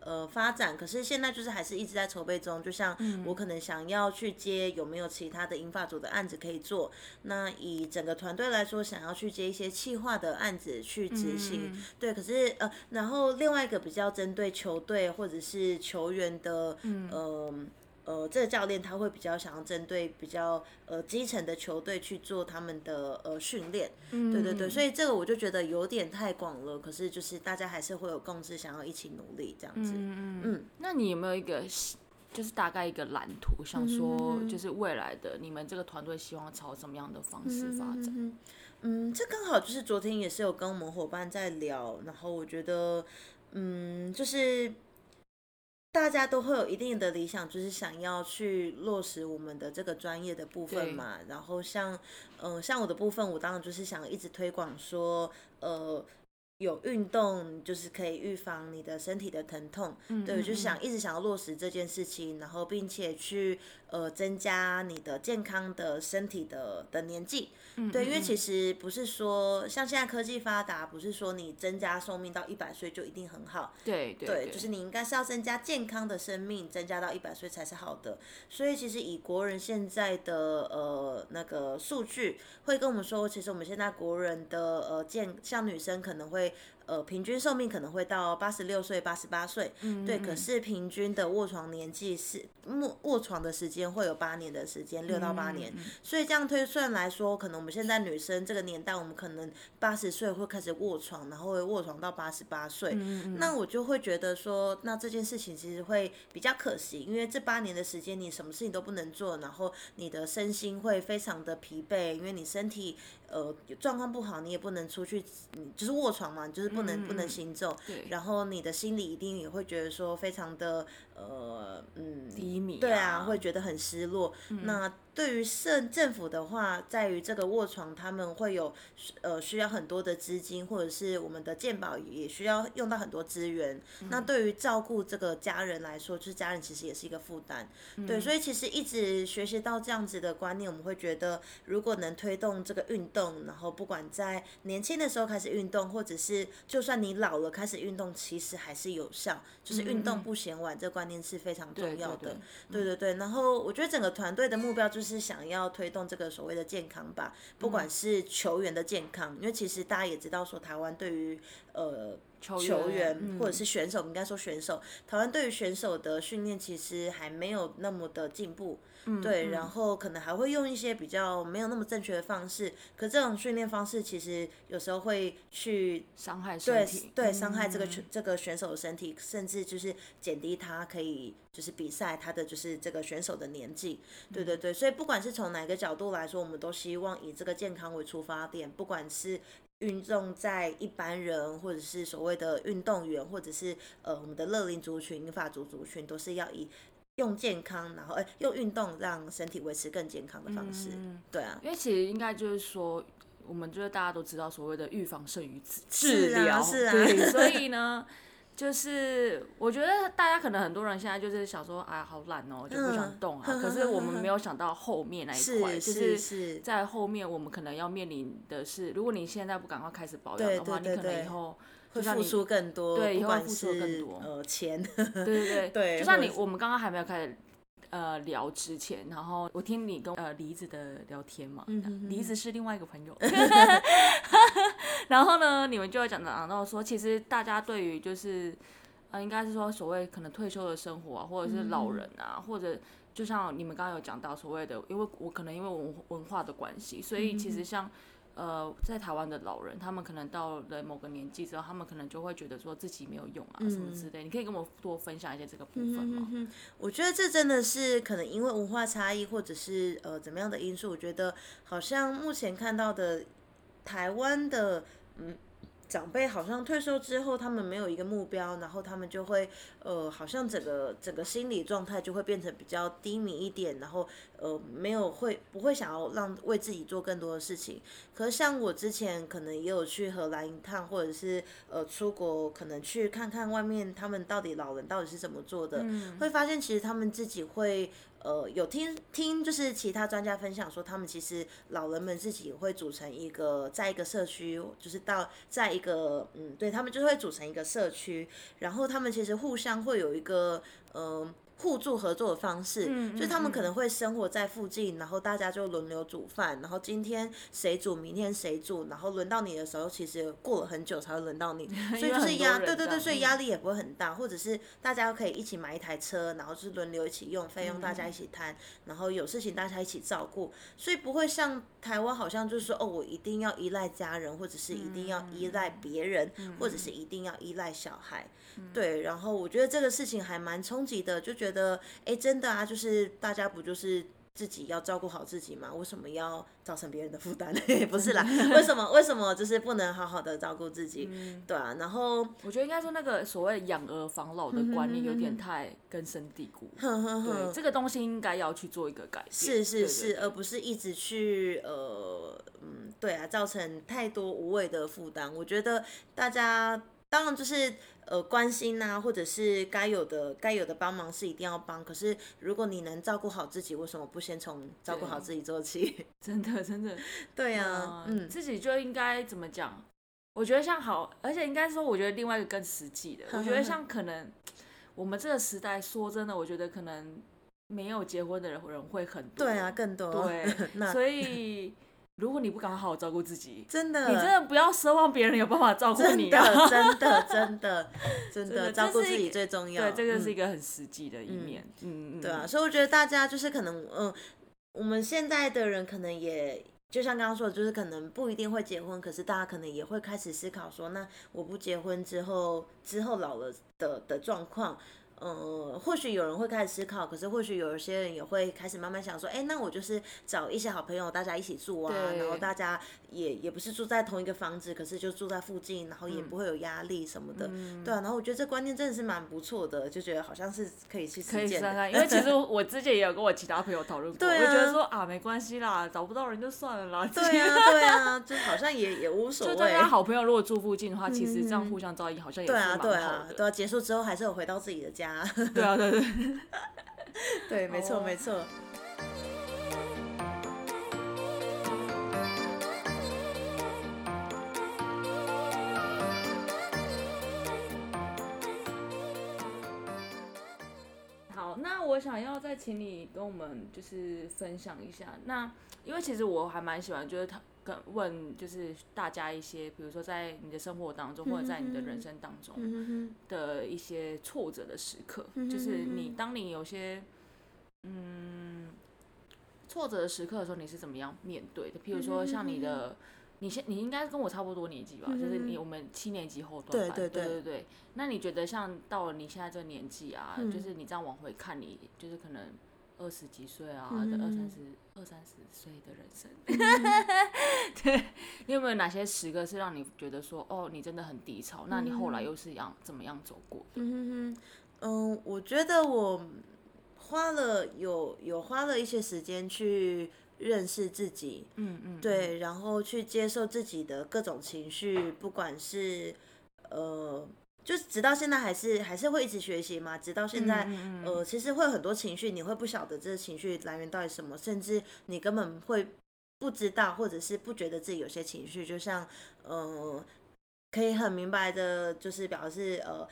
呃发展，可是现在就是还是一直在筹备中。就像我可能想要去接有没有其他的英法组的案子可以做，那以整个团队来说，想要去接。一些企划的案子去执行，对，可是呃，然后另外一个比较针对球队或者是球员的，呃呃，这个教练他会比较想要针对比较呃基层的球队去做他们的呃训练，对对对，所以这个我就觉得有点太广了，可是就是大家还是会有共识，想要一起努力这样子。嗯嗯，那你有没有一个就是大概一个蓝图，想说就是未来的你们这个团队希望朝什么样的方式发展？嗯，这刚好就是昨天也是有跟我们伙伴在聊，然后我觉得，嗯，就是大家都会有一定的理想，就是想要去落实我们的这个专业的部分嘛。然后像，嗯，像我的部分，我当然就是想一直推广说，呃。有运动就是可以预防你的身体的疼痛，对，我就想一直想要落实这件事情，然后并且去呃增加你的健康的身体的的年纪，对，因为其实不是说像现在科技发达，不是说你增加寿命到一百岁就一定很好，对对，就是你应该是要增加健康的生命，增加到一百岁才是好的。所以其实以国人现在的呃那个数据会跟我们说，其实我们现在国人的呃健像女生可能会。呃，平均寿命可能会到八十六岁、八十八岁，对。可是平均的卧床年纪是卧卧床的时间会有八年的时间，六到八年。所以这样推算来说，可能我们现在女生这个年代，我们可能八十岁会开始卧床，然后会卧床到八十八岁。那我就会觉得说，那这件事情其实会比较可惜，因为这八年的时间你什么事情都不能做，然后你的身心会非常的疲惫，因为你身体。呃，状况不好，你也不能出去，你就是卧床嘛，就是不能不能行走。对。然后你的心里一定也会觉得说，非常的呃嗯低迷。对啊，会觉得很失落。那。对于政政府的话，在于这个卧床，他们会有呃需要很多的资金，或者是我们的健保也需要用到很多资源。那对于照顾这个家人来说，就是家人其实也是一个负担。对，所以其实一直学习到这样子的观念，我们会觉得，如果能推动这个运动，然后不管在年轻的时候开始运动，或者是就算你老了开始运动，其实还是有效。就是运动不嫌晚，这观念是非常重要的。对对对。然后我觉得整个团队的目标就。就是想要推动这个所谓的健康吧，不管是球员的健康，因为其实大家也知道说，台湾对于呃球员或者是选手，应该说选手，台湾对于选手的训练其实还没有那么的进步。对，然后可能还会用一些比较没有那么正确的方式，可这种训练方式其实有时候会去伤害身体，对伤害这个这个选手的身体，甚至就是减低他可以就是比赛他的就是这个选手的年纪。对对对，所以不管是从哪个角度来说，我们都希望以这个健康为出发点，不管是运动在一般人，或者是所谓的运动员，或者是呃我们的乐龄族群、英法族族群，都是要以。用健康，然后哎，用运动让身体维持更健康的方式，对啊。因为其实应该就是说，我们就是大家都知道所谓的预防胜于治治疗，是啊。对，所以呢，(laughs) 就是我觉得大家可能很多人现在就是想说，哎，好懒哦，就不想动啊。可是我们没有想到后面那一块，就是在后面我们可能要面临的是，如果你现在不赶快开始保养的话，你可能以后。会付出更多，对，以后付出更多，呃，钱，(laughs) 对对 (laughs) 对，对，就像你，我们刚刚还没有开始呃聊之前，然后我听你跟呃梨子的聊天嘛，梨子是另外一个朋友，(laughs) 然后呢，你们就会讲讲到说，其实大家对于就是呃，应该是说所谓可能退休的生活啊，或者是老人啊，或者就像你们刚刚有讲到所谓的，因为我可能因为文文化的关系，所以其实像。呃，在台湾的老人，他们可能到了某个年纪之后，他们可能就会觉得说自己没有用啊，什么之类。你可以跟我多分享一些这个部分吗？嗯我觉得这真的是可能因为文化差异，或者是呃怎么样的因素。我觉得好像目前看到的台湾的嗯。长辈好像退休之后，他们没有一个目标，然后他们就会，呃，好像整个整个心理状态就会变成比较低迷一点，然后呃，没有会不会想要让为自己做更多的事情。可是像我之前可能也有去荷兰一趟，或者是呃出国，可能去看看外面他们到底老人到底是怎么做的，会发现其实他们自己会。呃，有听听就是其他专家分享说，他们其实老人们自己会组成一个，在一个社区，就是到在一个嗯，对他们就会组成一个社区，然后他们其实互相会有一个嗯。互助合作的方式，嗯就他们可能会生活在附近，然后大家就轮流煮饭，然后今天谁煮，明天谁煮，然后轮到你的时候，其实过了很久才会轮到你，(laughs) 所以就是压，对对对，所以压力也不会很大，或者是大家可以一起买一台车，然后就是轮流一起用，费用大家一起摊，然后有事情大家一起照顾，所以不会像台湾好像就是说哦，我一定要依赖家人，或者是一定要依赖别人，或者是一定要依赖小孩。对，然后我觉得这个事情还蛮冲击的，就觉得，哎，真的啊，就是大家不就是自己要照顾好自己吗？为什么要造成别人的负担？(laughs) 不是啦，为什么？为什么就是不能好好的照顾自己？对啊，然后我觉得应该说那个所谓养儿防老的观念有点太根深蒂固。对，这个东西应该要去做一个改变。是是是，而不是一直去呃，嗯，对啊，造成太多无谓的负担。我觉得大家。当然，就是呃关心呐，或者是该有的该有的帮忙是一定要帮。可是如果你能照顾好自己，为什么不先从照顾好自己做起？(laughs) 真的，真的，(laughs) 对呀，嗯，自己就应该怎么讲？我觉得像好，而且应该说，我觉得另外一个更实际的，我觉得像可能我们这个时代，说真的，我觉得可能没有结婚的人人会很多，对啊，更多，对，(laughs) 所以。如果你不敢好好照顾自己，真的，你真的不要奢望别人有办法照顾你啊！真的，真的，真的，(laughs) 照顾自己最重要。对，这个是一个很实际的一面。嗯嗯，对啊，所以我觉得大家就是可能，嗯，我们现在的人可能也就像刚刚说的，就是可能不一定会结婚，可是大家可能也会开始思考说，那我不结婚之后，之后老了的的状况。嗯，或许有人会开始思考，可是或许有一些人也会开始慢慢想说，哎，那我就是找一些好朋友，大家一起住啊，然后大家也也不是住在同一个房子，可是就住在附近，然后也不会有压力什么的，对啊。然后我觉得这观念真的是蛮不错的，就觉得好像是可以去实践的。(laughs) 因为其实我之前也有跟我其他朋友讨论过，我觉得说啊，没关系啦，找不到人就算了啦。(laughs) 对啊，对啊，就好像也也无所谓。就大家好朋友如果住附近的话，其实这样互相照应好像也是蛮好的。对啊，对啊，结束之后还是有回到自己的家。对啊，对对，(laughs) 对，没错，没错。我想要再请你跟我们就是分享一下，那因为其实我还蛮喜欢，就是他跟问就是大家一些，比如说在你的生活当中，或者在你的人生当中的一些挫折的时刻，就是你当你有些嗯挫折的时刻的时候，你是怎么样面对的？譬如说像你的，你现你应该跟我差不多年纪吧，就是你我们七年级后段，对对对对。那你觉得像到了你现在这个年纪啊，就是你这样往回看，你就是可能。二十几岁啊，的二三十、二三十岁的人生，(laughs) 对你有没有哪些时刻是让你觉得说，哦，你真的很低潮？那你后来又是样怎么样走过？嗯嗯，我觉得我花了有有花了一些时间去认识自己，嗯嗯，对，然后去接受自己的各种情绪，不管是呃。就直到现在还是还是会一直学习嘛，直到现在，呃，其实会有很多情绪，你会不晓得这个情绪来源到底什么，甚至你根本会不知道，或者是不觉得自己有些情绪，就像，呃，可以很明白的，就是表示，呃，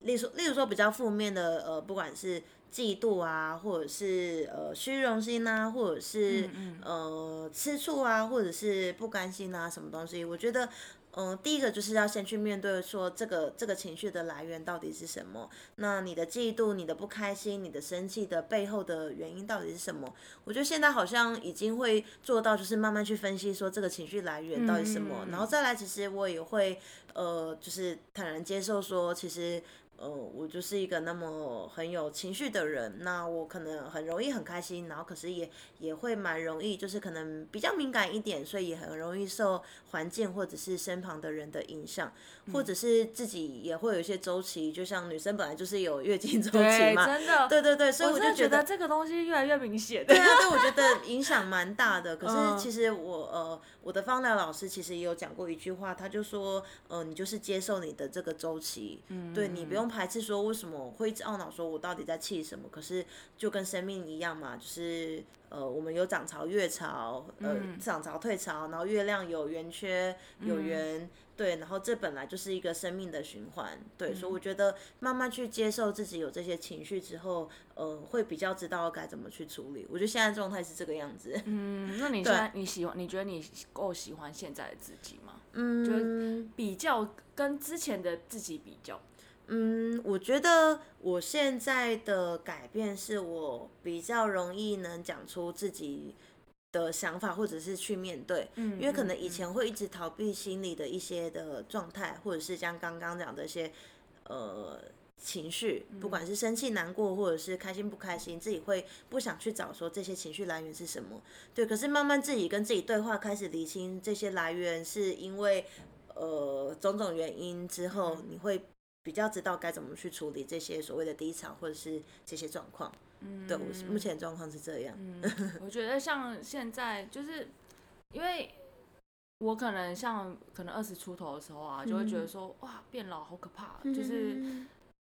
例如例如说比较负面的，呃，不管是嫉妒啊，或者是呃虚荣心啊，或者是呃吃醋啊，或者是不甘心啊，什么东西，我觉得。嗯，第一个就是要先去面对，说这个这个情绪的来源到底是什么？那你的嫉妒、你的不开心、你的生气的背后的原因到底是什么？我觉得现在好像已经会做到，就是慢慢去分析说这个情绪来源到底什么，然后再来，其实我也会呃，就是坦然接受说，其实。呃，我就是一个那么很有情绪的人，那我可能很容易很开心，然后可是也也会蛮容易，就是可能比较敏感一点，所以也很容易受环境或者是身旁的人的影响，或者是自己也会有一些周期，就像女生本来就是有月经周期嘛，真的，对对对，所以我就觉得这个东西越来越明显。对啊，对，我觉 (laughs) 得影响蛮大的。可是其实我呃，我的芳疗老师其实也有讲过一句话，他就说，呃，你就是接受你的这个周期，嗯，对你不用。排斥说为什么会一直懊恼？说我到底在气什么？可是就跟生命一样嘛，就是呃，我们有涨潮、月潮，呃，涨潮、退潮，然后月亮有圆缺、有圆，对，然后这本来就是一个生命的循环，对，所以我觉得慢慢去接受自己有这些情绪之后，呃，会比较知道该怎么去处理。我觉得现在状态是这个样子。嗯，那你 (laughs) 现在你喜欢？你觉得你够喜欢现在的自己吗？嗯，就是比较跟之前的自己比较。嗯，我觉得我现在的改变是我比较容易能讲出自己的想法，或者是去面对。嗯，因为可能以前会一直逃避心里的一些的状态，或者是像刚刚讲的一些呃情绪，不管是生气、难过，或者是开心不开心，自己会不想去找说这些情绪来源是什么。对，可是慢慢自己跟自己对话，开始理清这些来源是因为呃种种原因之后，你会。比较知道该怎么去处理这些所谓的低潮或者是这些状况，嗯，对，我目前状况是这样。嗯，我觉得像现在就是，因为我可能像可能二十出头的时候啊，就会觉得说哇变老好可怕，就是。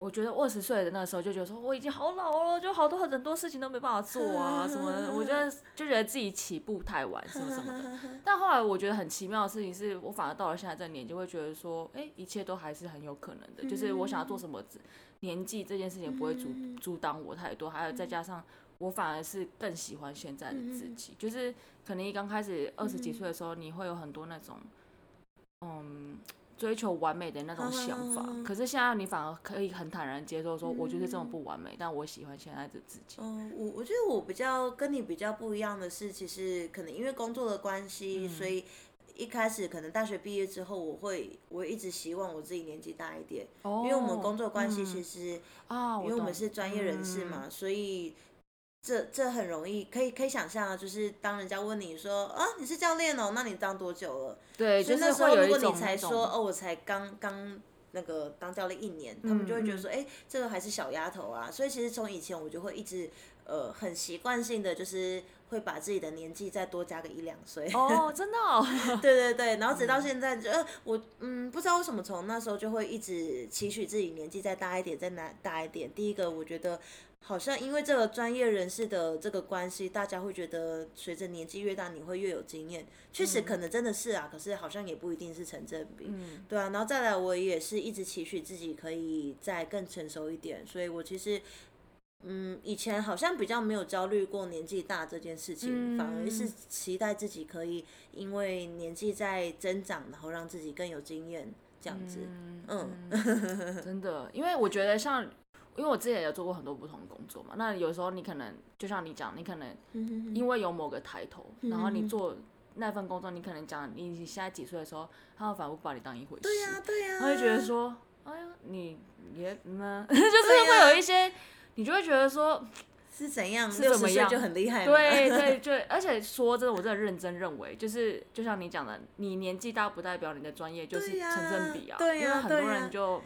我觉得二十岁的那个时候就觉得说我已经好老了，就好多很多事情都没办法做啊 (laughs) 什么的。我觉得就觉得自己起步太晚什么什么的。(laughs) 但后来我觉得很奇妙的事情是，我反而到了现在这年纪，会觉得说，哎，一切都还是很有可能的。就是我想要做什么，年纪这件事情不会阻阻挡我太多。还有再加上我反而是更喜欢现在的自己。就是可能一刚开始二十几岁的时候，你会有很多那种，嗯。追求完美的那种想法，可是现在你反而可以很坦然接受，说我就是这么不完美，但我喜欢现在的自己。嗯，我我觉得我比较跟你比较不一样的是，其实可能因为工作的关系，所以一开始可能大学毕业之后，我会我一直希望我自己年纪大一点，因为我们工作关系其实啊，因为我们是专业人士嘛，所以。这这很容易，可以可以想象啊，就是当人家问你说啊，你是教练哦，那你当多久了？对，所以那时候如果你才说哦，我才刚刚那个当教练一年，他们就会觉得说，哎，这个还是小丫头啊。所以其实从以前我就会一直呃很习惯性的就是会把自己的年纪再多加个一两岁。哦，真的？哦，(laughs) 对对对，然后直到现在，就呃我嗯不知道为什么从那时候就会一直期许自己年纪再大一点，再大大一点。第一个我觉得。好像因为这个专业人士的这个关系，大家会觉得随着年纪越大，你会越有经验。确实可能真的是啊，可是好像也不一定是成正比。嗯，对啊。然后再来，我也是一直期许自己可以再更成熟一点，所以我其实嗯，以前好像比较没有焦虑过年纪大这件事情，反而是嗯期待自己可以因为年纪在增长，然后让自己更有经验这样子。嗯真的，因为我觉得像，因为我之前也有做过很多不同的工作嘛，那有时候你可能就像你讲，你可能因为有某个抬头，然后你做那份工作，你可能讲你你现在几岁的时候，他们反而不把你当一回事，对呀、对呀、他会觉得说，哎呀，你也呢，(laughs) 就是会有一些，你就会觉得说，是怎样，是怎么样就很厉害吗？(laughs) 对对对，而且说真的，我真的认真认为，就是就像你讲的，你年纪大不代表你的专业就是成正比啊，对呀因为很多人就。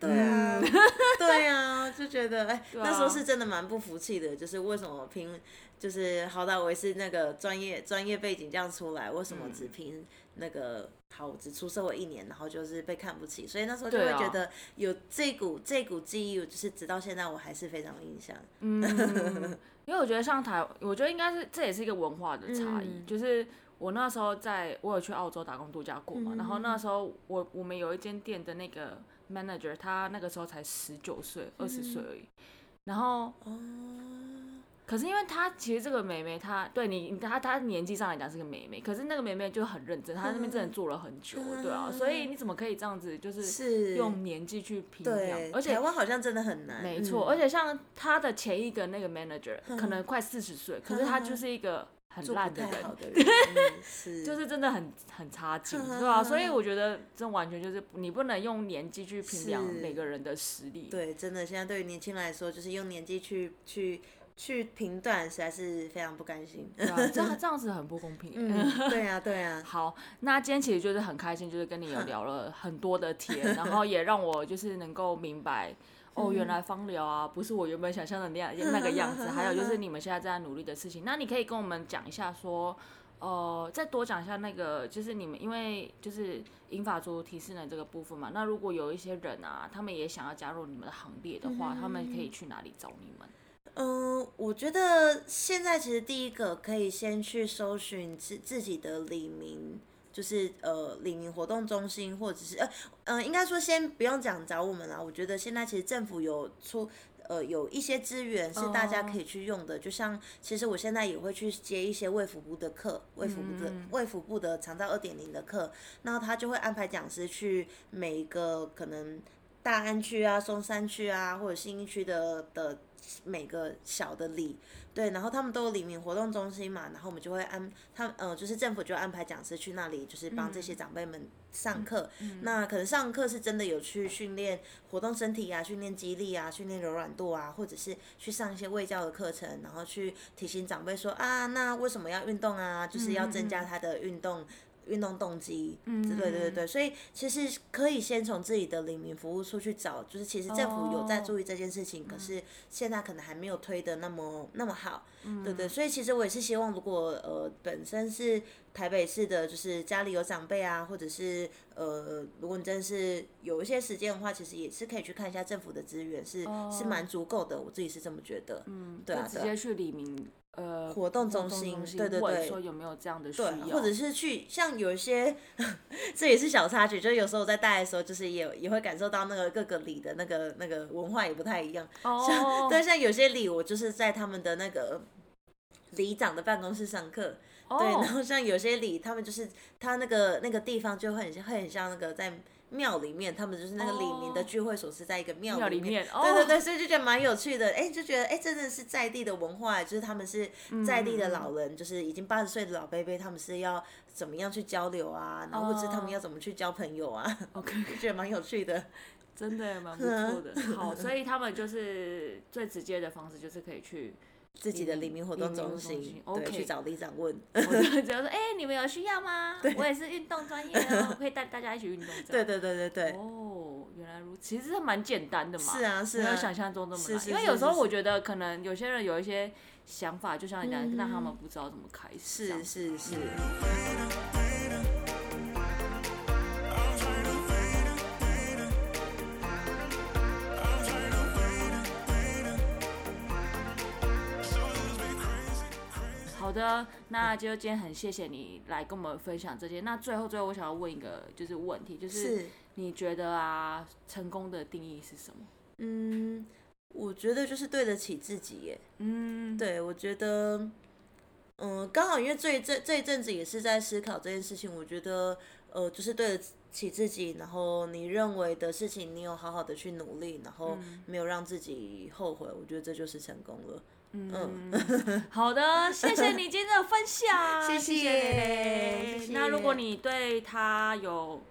对啊，(laughs) 对啊，就觉得哎、那时候是真的蛮不服气的，就是为什么拼，就是好歹我也是那个专业专业背景这样出来，为什嗯么只拼那个好，我只出社会一年，然后就是被看不起，所以那时候就会觉得有这股这股记忆，就是直到现在我还是非常有印象。嗯，因为我觉得像台，我觉得应该是这也是一个文化的差异，嗯。就是我那时候在，我有去澳洲打工度假过嘛，然后那时候我我们有一间店的那个 manager，他那个时候才十九岁、二十岁而已，然后哦，可是因为他其实这个妹妹，她对你她她年纪上来讲是个妹妹，可是那个妹妹就很认真，她那边真的做了很久，对啊，所以你怎么可以这样子，就是是。用年纪去评量，，而且台湾好像真的很难，没错，嗯。而且像他的前一个那个 manager 可能快四十岁，可是他就是一个很烂的人 (laughs) 就是真的很很差劲，哼对吧、哼所以我觉得这完全就是你不能用年纪去评量每个人的实力。对，真的，现在对于年轻人来说，就是用年纪去去去评断，实在是非常不甘心。对啊，这样 (laughs) 这样子很不公平。嗯，对啊，(laughs) 对啊，好，那今天其实就是很开心，就是跟你有聊了很多的天，然后也让我就是能够明白。哦，原来芳疗啊，不是我原本想象的那样那个样子。还有就是你们现在正在努力的事情，那你可以跟我们讲一下说，呃，再多讲一下那个，就是你们因为就是英法族提示人这个部分嘛。那如果有一些人啊，他们也想要加入你们的行列的话，他们可以去哪里找你们？嗯，我觉得现在其实第一个可以先去搜寻自自己的李明，就是呃领营活动中心，或者是呃嗯、呃，应该说先不用讲找我们啦。我觉得现在其实政府有出。呃，有一些资源是大家可以去用的就像其实我现在也会去接一些卫福部的课，卫福部的卫福部的长照二点零的课，那他就会安排讲师去每一个可能大安区啊、松山区啊，或者新一区的的每个小的里，对，然后他们都有里民活动中心嘛，然后我们就会安他呃，就是政府就安排讲师去那里，就是帮这些长辈们上课。那可能上课是真的有去训练活动身体啊，训练肌力啊，训练柔软度啊，或者是去上一些卫教的课程，然后去提醒长辈说啊，那为什么要运动啊？就是要增加他的运动。运动动机，嗯，对对对对，所以其实可以先从自己的领民服务处去找，就是其实政府有在注意这件事情，可是现在可能还没有推的那么那么好，对对，所以其实我也是希望，如果呃本身是台北市的，就是家里有长辈啊，或者是呃，如果你真的是有一些时间的话，其实也是可以去看一下政府的资源，是、是蛮足够的，我自己是这么觉得，嗯，对啊，直接去李明呃活动中心心，对对对，说有没有这样的需对，要，或者是去像有一些，(laughs) 这也是小插曲，就是有时候我在带的时候，就是也也会感受到那个各个里的那个那个文化也不太一样。像哦，对，像有些里，我就是在他们的那个里长的办公室上课。哦对，然后像有些里，他们就是他那个那个地方就会很像，会很像那个在庙里面，他们就是那个李明的哦。聚会所是在一个庙里面，哦对对对，所以就觉得蛮有趣的，哎，就觉得哎，真的是在地的文化，就是他们是在地的老人，就是已经八十岁的老伯伯，他们是要怎么样去交流啊，然后或者他们要怎么去交朋友啊，，OK，(laughs) 就觉得蛮有趣的。真的蛮不错的。好，所以他们就是最直接的方式，就是可以去自己的黎明活动中心，OK 去找里长问。我就 (laughs) 只要说，哎、你们有需要吗？我也是运动专业的，我可以带大家一起运动。这 (laughs) 对样对对对对，哦，原来如此，其实是蛮简单的嘛。是啊是啊没有想象中那么难。因为有时候我觉得可能有些人有一些想法，就像你讲，嗯但他们不知道怎么开始。是是是。好的，那就今天很谢谢你来跟我们分享这些。那最后最后，我想要问一个就是问题，就是是你觉得啊，成功的定义是什么？嗯，我觉得就是对得起自己耶。嗯，对，我觉得，嗯，刚好因为这这这一阵子也是在思考这件事情，我觉得，呃，就是对得起自己，然后你认为的事情，你有好好的去努力，然后没有让自己后悔，我觉得这就是成功了。嗯，(laughs) 好的，谢谢你今天的分享，(laughs) 谢谢。那如果你对他有，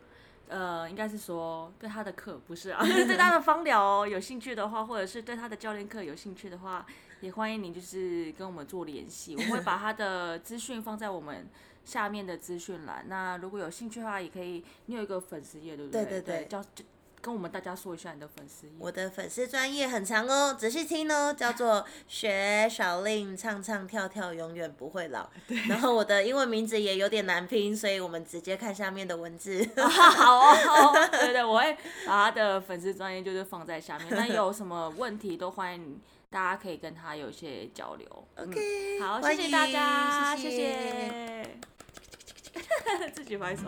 呃，应该是说对他的课不是啊，(laughs) 对他的芳疗有兴趣的话，或者是对他的教练课有兴趣的话，也欢迎你就是跟我们做联系，我会把他的资讯放在我们下面的资讯栏。那如果有兴趣的话，也可以，你有一个粉丝页对不对？对对对，叫。跟我们大家说一下你的粉丝我的粉丝专业很长哦，仔细听哦，叫做 (laughs) 学小令唱唱跳跳永远不会老。然后我的英文名字也有点难拼，所以我们直接看下面的文字。(laughs) 好哦，对对，我会把他的粉丝专业就是放在下面。那有什么问题都欢迎大家可以跟他有一些交流。OK，好，谢谢大家，谢谢，(laughs) 自己拍手。